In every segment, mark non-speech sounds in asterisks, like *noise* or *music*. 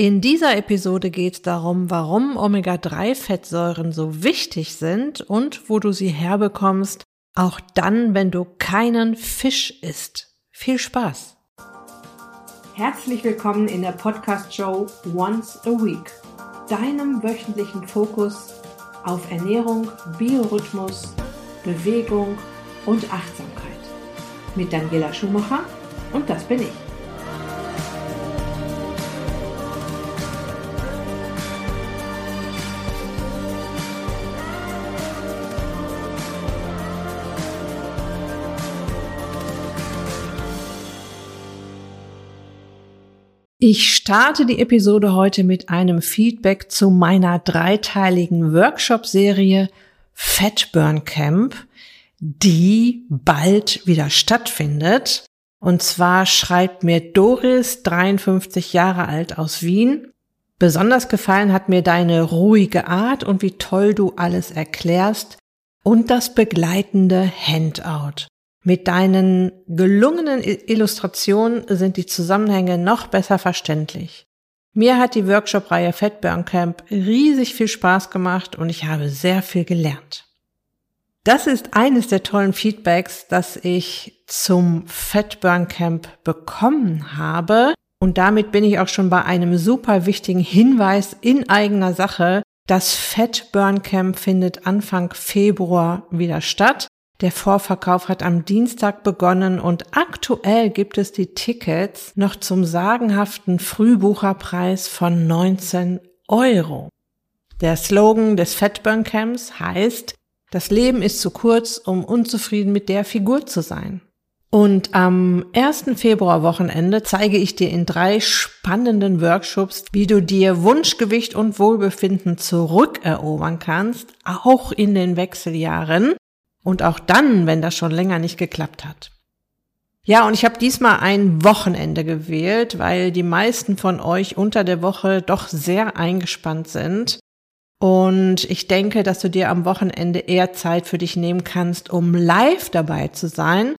In dieser Episode geht es darum, warum Omega-3-Fettsäuren so wichtig sind und wo du sie herbekommst, auch dann, wenn du keinen Fisch isst. Viel Spaß! Herzlich willkommen in der Podcast-Show Once a Week, deinem wöchentlichen Fokus auf Ernährung, Biorhythmus, Bewegung und Achtsamkeit. Mit Daniela Schumacher und das bin ich. Ich starte die Episode heute mit einem Feedback zu meiner dreiteiligen Workshop-Serie Fat Burn Camp, die bald wieder stattfindet. Und zwar schreibt mir Doris, 53 Jahre alt aus Wien. Besonders gefallen hat mir deine ruhige Art und wie toll du alles erklärst und das begleitende Handout. Mit deinen gelungenen Illustrationen sind die Zusammenhänge noch besser verständlich. Mir hat die Workshop-Reihe Fatburn Camp riesig viel Spaß gemacht und ich habe sehr viel gelernt. Das ist eines der tollen Feedbacks, das ich zum Fatburn Camp bekommen habe. Und damit bin ich auch schon bei einem super wichtigen Hinweis in eigener Sache. Das Fatburn Camp findet Anfang Februar wieder statt. Der Vorverkauf hat am Dienstag begonnen und aktuell gibt es die Tickets noch zum sagenhaften Frühbucherpreis von 19 Euro. Der Slogan des Fatburn Camps heißt, das Leben ist zu kurz, um unzufrieden mit der Figur zu sein. Und am 1. Februar-Wochenende zeige ich dir in drei spannenden Workshops, wie du dir Wunschgewicht und Wohlbefinden zurückerobern kannst, auch in den Wechseljahren. Und auch dann, wenn das schon länger nicht geklappt hat. Ja, und ich habe diesmal ein Wochenende gewählt, weil die meisten von euch unter der Woche doch sehr eingespannt sind. Und ich denke, dass du dir am Wochenende eher Zeit für dich nehmen kannst, um live dabei zu sein.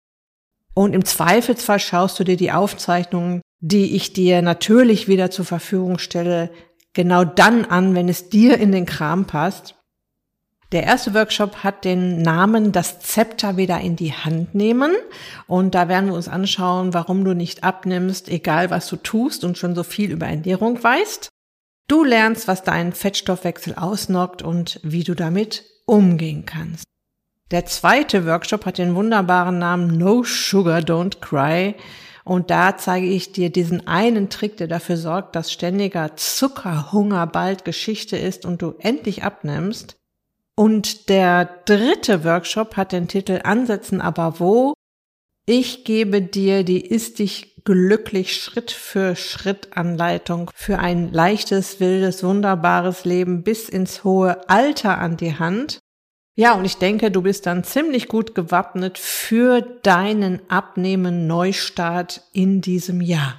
Und im Zweifelsfall schaust du dir die Aufzeichnungen, die ich dir natürlich wieder zur Verfügung stelle, genau dann an, wenn es dir in den Kram passt. Der erste Workshop hat den Namen Das Zepter wieder in die Hand nehmen. Und da werden wir uns anschauen, warum du nicht abnimmst, egal was du tust und schon so viel über Ernährung weißt. Du lernst, was deinen Fettstoffwechsel ausnockt und wie du damit umgehen kannst. Der zweite Workshop hat den wunderbaren Namen No Sugar, Don't Cry. Und da zeige ich dir diesen einen Trick, der dafür sorgt, dass ständiger Zuckerhunger bald Geschichte ist und du endlich abnimmst. Und der dritte Workshop hat den Titel Ansetzen aber wo? Ich gebe dir die Ist dich glücklich Schritt für Schritt Anleitung für ein leichtes, wildes, wunderbares Leben bis ins hohe Alter an die Hand. Ja, und ich denke, du bist dann ziemlich gut gewappnet für deinen Abnehmen Neustart in diesem Jahr.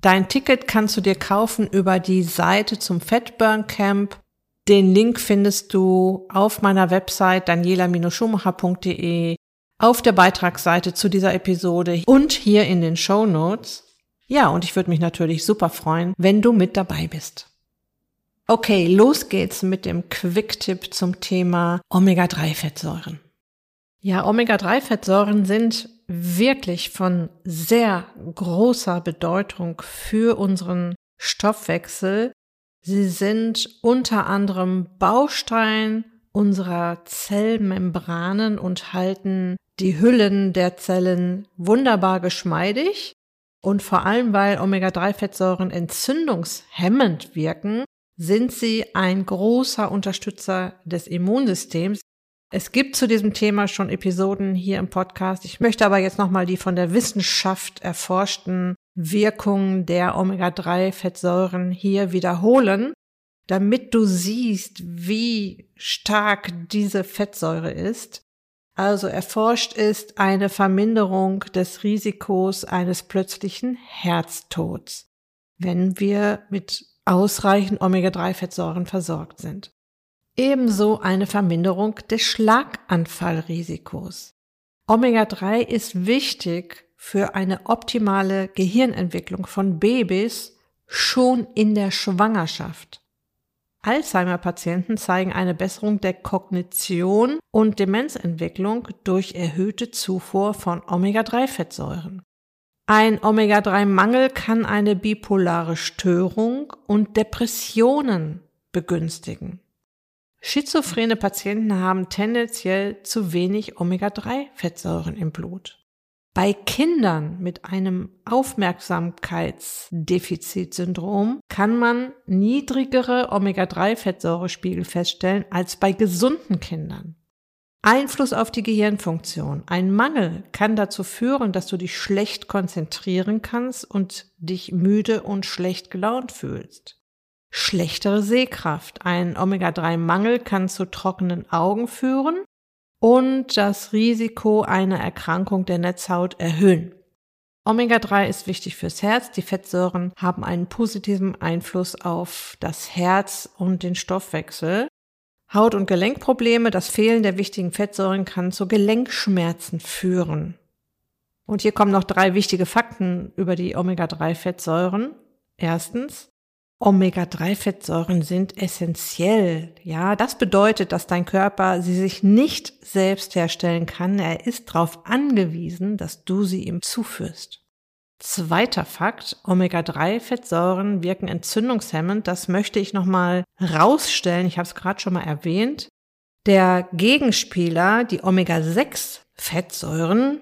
Dein Ticket kannst du dir kaufen über die Seite zum Fatburn Camp den Link findest du auf meiner Website daniela-schumacher.de, auf der Beitragsseite zu dieser Episode und hier in den Show Notes. Ja, und ich würde mich natürlich super freuen, wenn du mit dabei bist. Okay, los geht's mit dem Quick-Tipp zum Thema Omega-3-Fettsäuren. Ja, Omega-3-Fettsäuren sind wirklich von sehr großer Bedeutung für unseren Stoffwechsel, Sie sind unter anderem Baustein unserer Zellmembranen und halten die Hüllen der Zellen wunderbar geschmeidig. Und vor allem, weil Omega-3-Fettsäuren entzündungshemmend wirken, sind sie ein großer Unterstützer des Immunsystems. Es gibt zu diesem Thema schon Episoden hier im Podcast. Ich möchte aber jetzt nochmal die von der Wissenschaft erforschten Wirkungen der Omega-3-Fettsäuren hier wiederholen, damit du siehst, wie stark diese Fettsäure ist. Also erforscht ist eine Verminderung des Risikos eines plötzlichen Herztods, wenn wir mit ausreichend Omega-3-Fettsäuren versorgt sind. Ebenso eine Verminderung des Schlaganfallrisikos. Omega-3 ist wichtig für eine optimale Gehirnentwicklung von Babys schon in der Schwangerschaft. Alzheimer-Patienten zeigen eine Besserung der Kognition und Demenzentwicklung durch erhöhte Zufuhr von Omega-3-Fettsäuren. Ein Omega-3-Mangel kann eine bipolare Störung und Depressionen begünstigen. Schizophrene Patienten haben tendenziell zu wenig Omega-3-Fettsäuren im Blut. Bei Kindern mit einem Aufmerksamkeitsdefizitsyndrom kann man niedrigere Omega-3-Fettsäurespiegel feststellen als bei gesunden Kindern. Einfluss auf die Gehirnfunktion. Ein Mangel kann dazu führen, dass du dich schlecht konzentrieren kannst und dich müde und schlecht gelaunt fühlst. Schlechtere Sehkraft. Ein Omega-3-Mangel kann zu trockenen Augen führen und das Risiko einer Erkrankung der Netzhaut erhöhen. Omega-3 ist wichtig fürs Herz. Die Fettsäuren haben einen positiven Einfluss auf das Herz und den Stoffwechsel. Haut- und Gelenkprobleme, das Fehlen der wichtigen Fettsäuren kann zu Gelenkschmerzen führen. Und hier kommen noch drei wichtige Fakten über die Omega-3-Fettsäuren. Erstens, Omega-3-Fettsäuren sind essentiell. Ja, das bedeutet, dass dein Körper sie sich nicht selbst herstellen kann. Er ist darauf angewiesen, dass du sie ihm zuführst. Zweiter Fakt, Omega-3-Fettsäuren wirken entzündungshemmend. Das möchte ich nochmal rausstellen. Ich habe es gerade schon mal erwähnt. Der Gegenspieler, die Omega-6-Fettsäuren,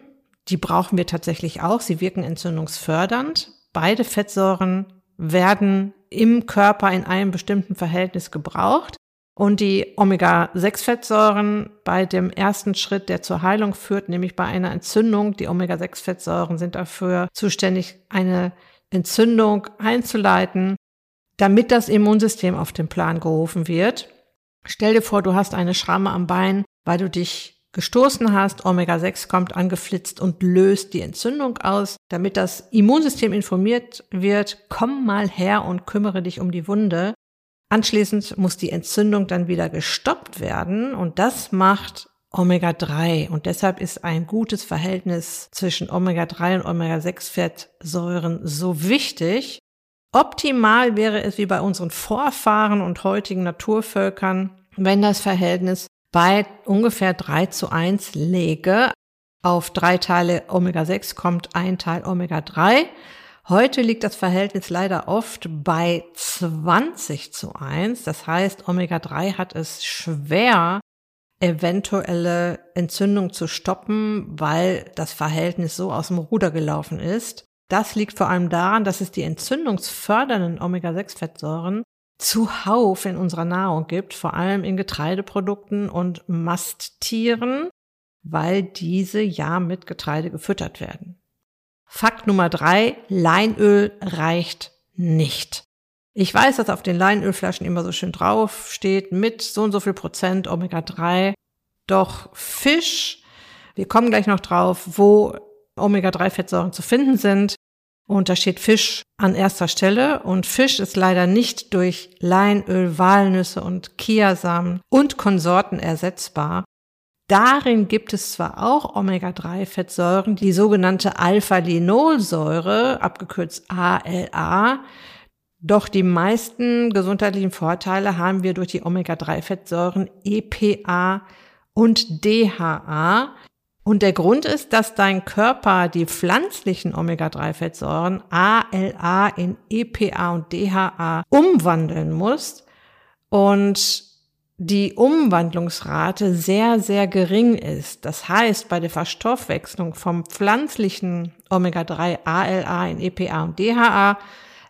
die brauchen wir tatsächlich auch. Sie wirken entzündungsfördernd. Beide Fettsäuren werden im Körper in einem bestimmten Verhältnis gebraucht. Und die Omega-6-Fettsäuren bei dem ersten Schritt, der zur Heilung führt, nämlich bei einer Entzündung, die Omega-6-Fettsäuren sind dafür zuständig, eine Entzündung einzuleiten, damit das Immunsystem auf den Plan gerufen wird. Stell dir vor, du hast eine Schramme am Bein, weil du dich gestoßen hast. Omega-6 kommt angeflitzt und löst die Entzündung aus. Damit das Immunsystem informiert wird, komm mal her und kümmere dich um die Wunde. Anschließend muss die Entzündung dann wieder gestoppt werden und das macht Omega-3 und deshalb ist ein gutes Verhältnis zwischen Omega-3 und Omega-6-Fettsäuren so wichtig. Optimal wäre es wie bei unseren Vorfahren und heutigen Naturvölkern, wenn das Verhältnis bei ungefähr 3 zu 1 lege. Auf drei Teile Omega-6 kommt ein Teil Omega-3. Heute liegt das Verhältnis leider oft bei 20 zu 1. Das heißt, Omega-3 hat es schwer, eventuelle Entzündung zu stoppen, weil das Verhältnis so aus dem Ruder gelaufen ist. Das liegt vor allem daran, dass es die entzündungsfördernden Omega-6-Fettsäuren zuhauf in unserer Nahrung gibt, vor allem in Getreideprodukten und Masttieren, weil diese ja mit Getreide gefüttert werden. Fakt Nummer drei, Leinöl reicht nicht. Ich weiß, dass auf den Leinölflaschen immer so schön drauf steht, mit so und so viel Prozent Omega-3. Doch Fisch, wir kommen gleich noch drauf, wo Omega-3-Fettsäuren zu finden sind, und da steht Fisch an erster Stelle. Und Fisch ist leider nicht durch Leinöl, Walnüsse und Kiasamen und Konsorten ersetzbar. Darin gibt es zwar auch Omega-3-Fettsäuren, die sogenannte Alpha-Linolsäure, abgekürzt ALA, doch die meisten gesundheitlichen Vorteile haben wir durch die Omega-3-Fettsäuren EPA und DHA, und der Grund ist, dass dein Körper die pflanzlichen Omega-3-Fettsäuren ALA in EPA und DHA umwandeln muss und die Umwandlungsrate sehr, sehr gering ist. Das heißt, bei der Verstoffwechslung vom pflanzlichen Omega-3 ALA in EPA und DHA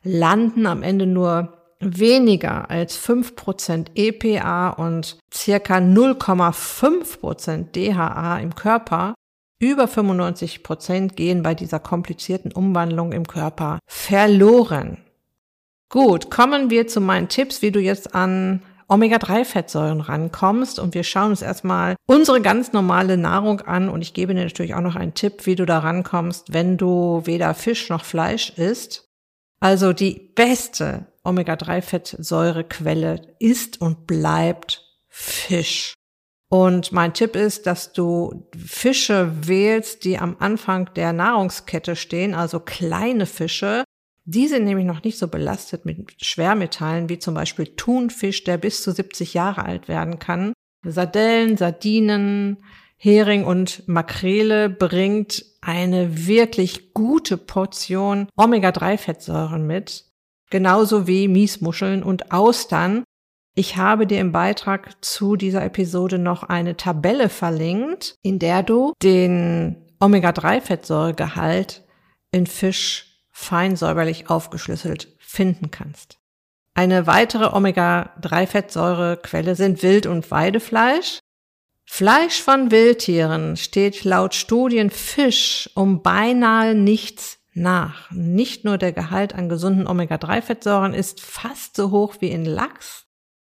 landen am Ende nur weniger als 5% EPA und circa 0,5% DHA im Körper, über 95% gehen bei dieser komplizierten Umwandlung im Körper verloren. Gut, kommen wir zu meinen Tipps, wie du jetzt an Omega-3-Fettsäuren rankommst. Und wir schauen uns erstmal unsere ganz normale Nahrung an. Und ich gebe dir natürlich auch noch einen Tipp, wie du da rankommst, wenn du weder Fisch noch Fleisch isst. Also die beste Omega-3-Fettsäurequelle ist und bleibt Fisch. Und mein Tipp ist, dass du Fische wählst, die am Anfang der Nahrungskette stehen, also kleine Fische, Die sind nämlich noch nicht so belastet mit Schwermetallen wie zum Beispiel Thunfisch, der bis zu 70 Jahre alt werden kann. Sardellen, Sardinen, Hering und Makrele bringt eine wirklich gute Portion Omega-3-Fettsäuren mit, genauso wie Miesmuscheln und Austern. Ich habe dir im Beitrag zu dieser Episode noch eine Tabelle verlinkt, in der du den Omega-3-Fettsäuregehalt in Fisch fein säuberlich aufgeschlüsselt finden kannst. Eine weitere Omega-3-Fettsäurequelle sind Wild- und Weidefleisch. Fleisch von Wildtieren steht laut Studien Fisch um beinahe nichts nach. Nicht nur der Gehalt an gesunden Omega-3-Fettsäuren ist fast so hoch wie in Lachs.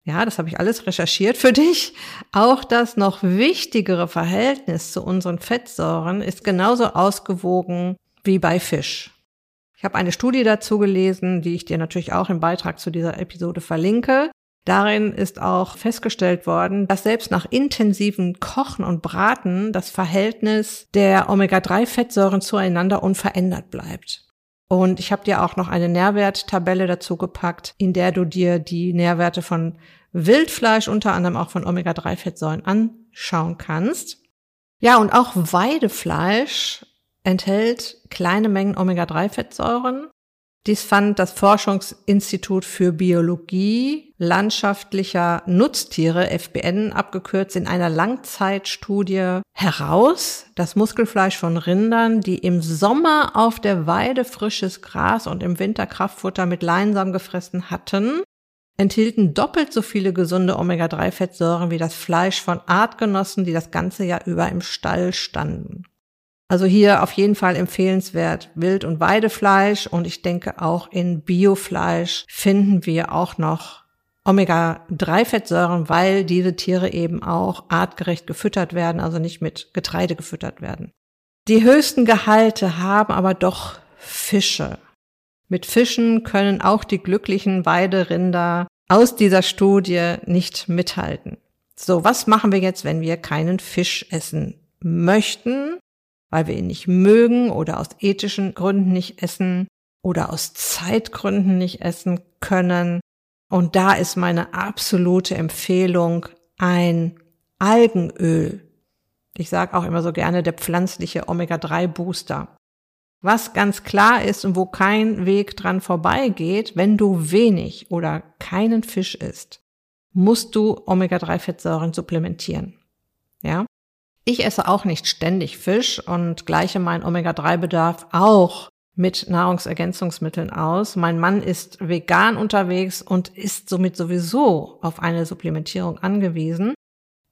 Ja, das habe ich alles recherchiert für dich. Auch das noch wichtigere Verhältnis zu unseren Fettsäuren ist genauso ausgewogen wie bei Fisch. Ich habe eine Studie dazu gelesen, die ich dir natürlich auch im Beitrag zu dieser Episode verlinke. Darin ist auch festgestellt worden, dass selbst nach intensiven Kochen und Braten das Verhältnis der Omega-3-Fettsäuren zueinander unverändert bleibt. Und ich habe dir auch noch eine Nährwerttabelle dazu gepackt, in der du dir die Nährwerte von Wildfleisch, unter anderem auch von Omega-3-Fettsäuren anschauen kannst. Ja, und auch Weidefleisch enthält kleine Mengen Omega-3-Fettsäuren dies fand das Forschungsinstitut für Biologie landschaftlicher Nutztiere, FBN abgekürzt, in einer Langzeitstudie heraus. Das Muskelfleisch von Rindern, die im Sommer auf der Weide frisches Gras und im Winter Kraftfutter mit Leinsam gefressen hatten, enthielten doppelt so viele gesunde Omega-3-Fettsäuren wie das Fleisch von Artgenossen, die das ganze Jahr über im Stall standen. Also hier auf jeden Fall empfehlenswert Wild- und Weidefleisch und ich denke auch in Biofleisch finden wir auch noch Omega-3-Fettsäuren, weil diese Tiere eben auch artgerecht gefüttert werden, also nicht mit Getreide gefüttert werden. Die höchsten Gehalte haben aber doch Fische. Mit Fischen können auch die glücklichen Weiderinder aus dieser Studie nicht mithalten. So, was machen wir jetzt, wenn wir keinen Fisch essen möchten? Weil wir ihn nicht mögen oder aus ethischen Gründen nicht essen oder aus Zeitgründen nicht essen können. Und da ist meine absolute Empfehlung ein Algenöl. Ich sage auch immer so gerne der pflanzliche Omega-3-Booster. Was ganz klar ist und wo kein Weg dran vorbeigeht, wenn du wenig oder keinen Fisch isst, musst du Omega-3-Fettsäuren supplementieren. Ja? Ich esse auch nicht ständig Fisch und gleiche meinen Omega-3-Bedarf auch mit Nahrungsergänzungsmitteln aus. Mein Mann ist vegan unterwegs und ist somit sowieso auf eine Supplementierung angewiesen.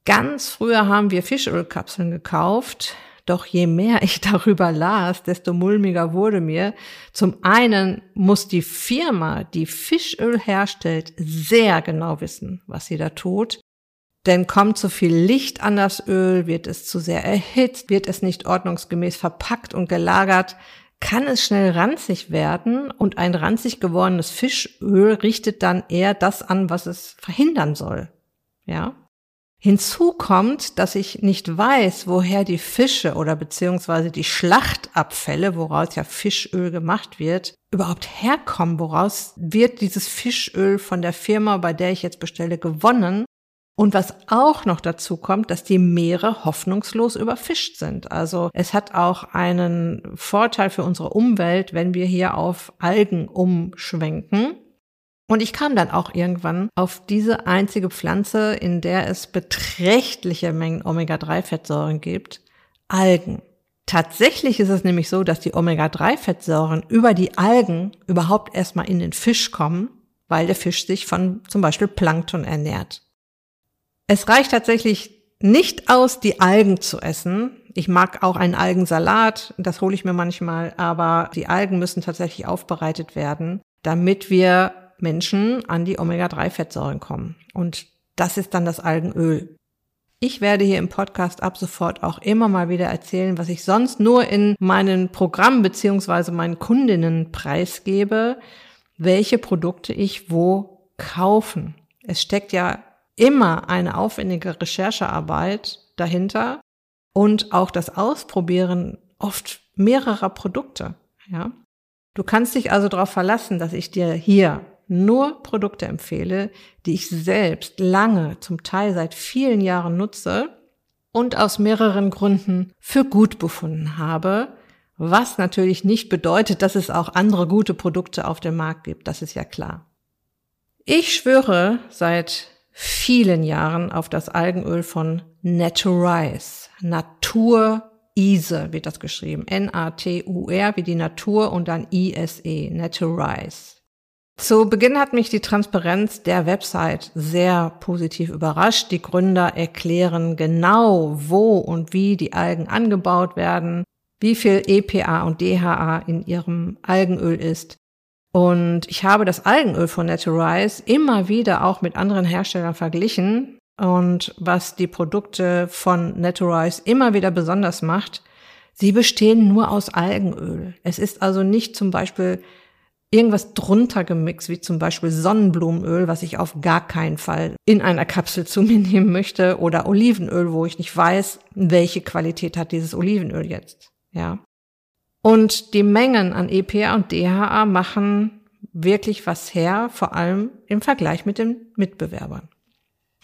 Ganz früher haben wir Fischölkapseln gekauft, doch je mehr ich *laughs* darüber las, desto mulmiger wurde mir. Zum einen muss die Firma, die Fischöl herstellt, sehr genau wissen, was sie da tut. Denn kommt zu viel Licht an das Öl, wird es zu sehr erhitzt, wird es nicht ordnungsgemäß verpackt und gelagert, kann es schnell ranzig werden und ein ranzig gewordenes Fischöl richtet dann eher das an, was es verhindern soll. Ja? Hinzu kommt, dass ich nicht weiß, woher die Fische oder beziehungsweise die Schlachtabfälle, woraus ja Fischöl gemacht wird, überhaupt herkommen. Woraus wird dieses Fischöl von der Firma, bei der ich jetzt bestelle, gewonnen? Und was auch noch dazu kommt, dass die Meere hoffnungslos überfischt sind. Also es hat auch einen Vorteil für unsere Umwelt, wenn wir hier auf Algen umschwenken. Und ich kam dann auch irgendwann auf diese einzige Pflanze, in der es beträchtliche Mengen Omega-3-Fettsäuren gibt, Algen. Tatsächlich ist es nämlich so, dass die Omega-3-Fettsäuren über die Algen überhaupt erstmal in den Fisch kommen, weil der Fisch sich von zum Beispiel Plankton ernährt. Es reicht tatsächlich nicht aus, die Algen zu essen. Ich mag auch einen Algensalat, das hole ich mir manchmal, aber die Algen müssen tatsächlich aufbereitet werden, damit wir Menschen an die Omega-3-Fettsäuren kommen. Und das ist dann das Algenöl. Ich werde hier im Podcast ab sofort auch immer mal wieder erzählen, was ich sonst nur in meinen Programmen beziehungsweise meinen Kundinnen preisgebe, welche Produkte ich wo kaufen. Es steckt ja immer eine aufwendige Recherchearbeit dahinter und auch das Ausprobieren oft mehrerer Produkte, ja. Du kannst dich also darauf verlassen, dass ich dir hier nur Produkte empfehle, die ich selbst lange, zum Teil seit vielen Jahren nutze und aus mehreren Gründen für gut befunden habe, was natürlich nicht bedeutet, dass es auch andere gute Produkte auf dem Markt gibt, das ist ja klar. Ich schwöre seit vielen Jahren auf das Algenöl von Naturize. Natur Ise wird das geschrieben. N-A-T-U-R wie die Natur und dann I-S-E. Naturize. Zu Beginn hat mich die Transparenz der Website sehr positiv überrascht. Die Gründer erklären genau, wo und wie die Algen angebaut werden, wie viel EPA und DHA in ihrem Algenöl ist. Und ich habe das Algenöl von Naturize immer wieder auch mit anderen Herstellern verglichen. Und was die Produkte von Naturize immer wieder besonders macht, sie bestehen nur aus Algenöl. Es ist also nicht zum Beispiel irgendwas drunter gemixt, wie zum Beispiel Sonnenblumenöl, was ich auf gar keinen Fall in einer Kapsel zu mir *laughs* nehmen möchte, oder Olivenöl, wo ich nicht weiß, welche Qualität hat dieses Olivenöl jetzt. Ja. Und die Mengen an EPA und DHA machen wirklich was her, vor allem im Vergleich mit den Mitbewerbern.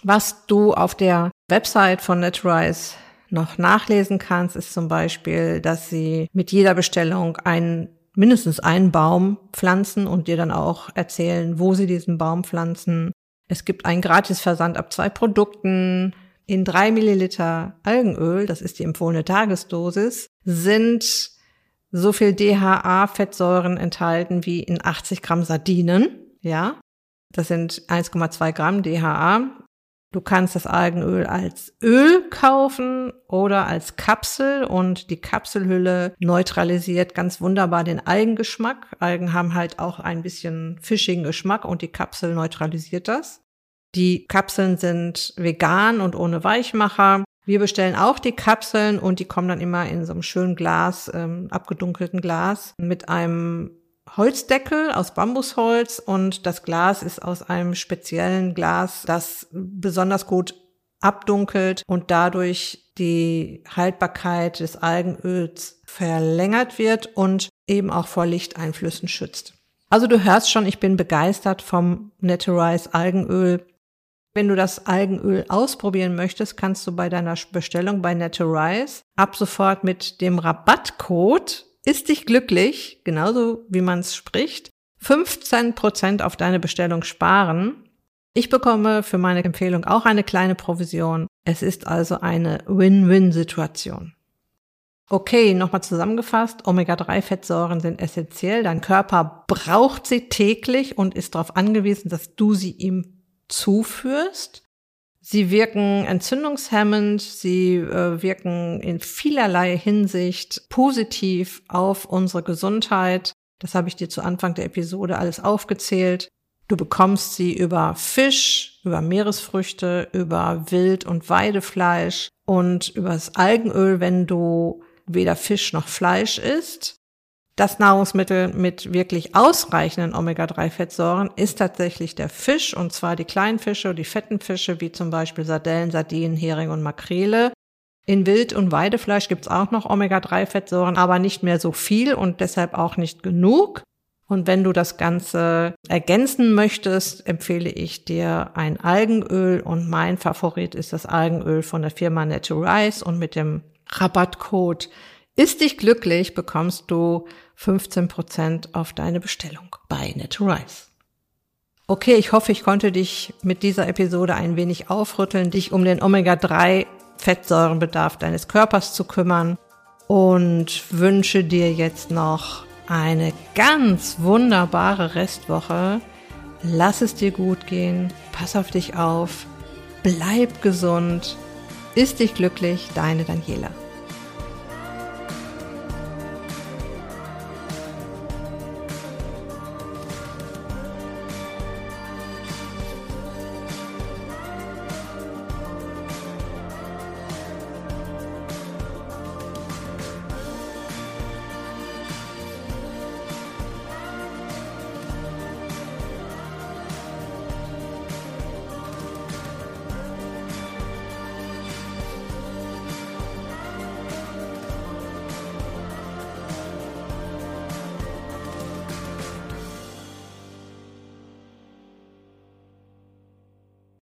Was du auf der Website von Naturize noch nachlesen kannst, ist zum Beispiel, dass sie mit jeder Bestellung einen mindestens einen Baum pflanzen und dir dann auch erzählen, wo sie diesen Baum pflanzen. Es gibt einen Gratisversand ab zwei Produkten. In drei Milliliter Algenöl, das ist die empfohlene Tagesdosis, sind so viel DHA-Fettsäuren enthalten wie in 80 Gramm Sardinen. Ja, das sind 1,2 Gramm DHA. Du kannst das Algenöl als Öl kaufen oder als Kapsel und die Kapselhülle neutralisiert ganz wunderbar den Algengeschmack. Algen haben halt auch ein bisschen fischigen Geschmack und die Kapsel neutralisiert das. Die Kapseln sind vegan und ohne Weichmacher. Wir bestellen auch die Kapseln und die kommen dann immer in so einem schönen Glas, ähm, abgedunkelten Glas mit einem Holzdeckel aus Bambusholz und das Glas ist aus einem speziellen Glas, das besonders gut abdunkelt und dadurch die Haltbarkeit des Algenöls verlängert wird und eben auch vor Lichteinflüssen schützt. Also du hörst schon, ich bin begeistert vom Naturize Algenöl. Wenn du das Algenöl ausprobieren möchtest, kannst du bei deiner Bestellung bei Naturize ab sofort mit dem Rabattcode ist dich glücklich, genauso wie man es spricht, 15 Prozent auf deine Bestellung sparen. Ich bekomme für meine Empfehlung auch eine kleine Provision. Es ist also eine Win-Win-Situation. Okay, nochmal zusammengefasst. Omega-3-Fettsäuren sind essentiell. Dein Körper braucht sie täglich und ist darauf angewiesen, dass du sie ihm zuführst. Sie wirken entzündungshemmend, sie äh, wirken in vielerlei Hinsicht positiv auf unsere Gesundheit. Das habe ich dir zu Anfang der Episode alles aufgezählt. Du bekommst sie über Fisch, über Meeresfrüchte, über Wild- und Weidefleisch und über das Algenöl, wenn du weder Fisch noch Fleisch isst. Das Nahrungsmittel mit wirklich ausreichenden Omega-3-Fettsäuren ist tatsächlich der Fisch, und zwar die kleinen Fische, die fetten Fische, wie zum Beispiel Sardellen, Sardinen, Hering und Makrele. In Wild- und Weidefleisch gibt's auch noch Omega-3-Fettsäuren, aber nicht mehr so viel und deshalb auch nicht genug. Und wenn du das Ganze ergänzen möchtest, empfehle ich dir ein Algenöl und mein Favorit ist das Algenöl von der Firma Naturize und mit dem Rabattcode ist dich glücklich bekommst du 15% auf deine Bestellung bei Naturize. Okay, ich hoffe, ich konnte dich mit dieser Episode ein wenig aufrütteln, dich um den Omega-3 Fettsäurenbedarf deines Körpers zu kümmern und wünsche dir jetzt noch eine ganz wunderbare Restwoche. Lass es dir gut gehen, pass auf dich auf, bleib gesund, ist dich glücklich, deine Daniela.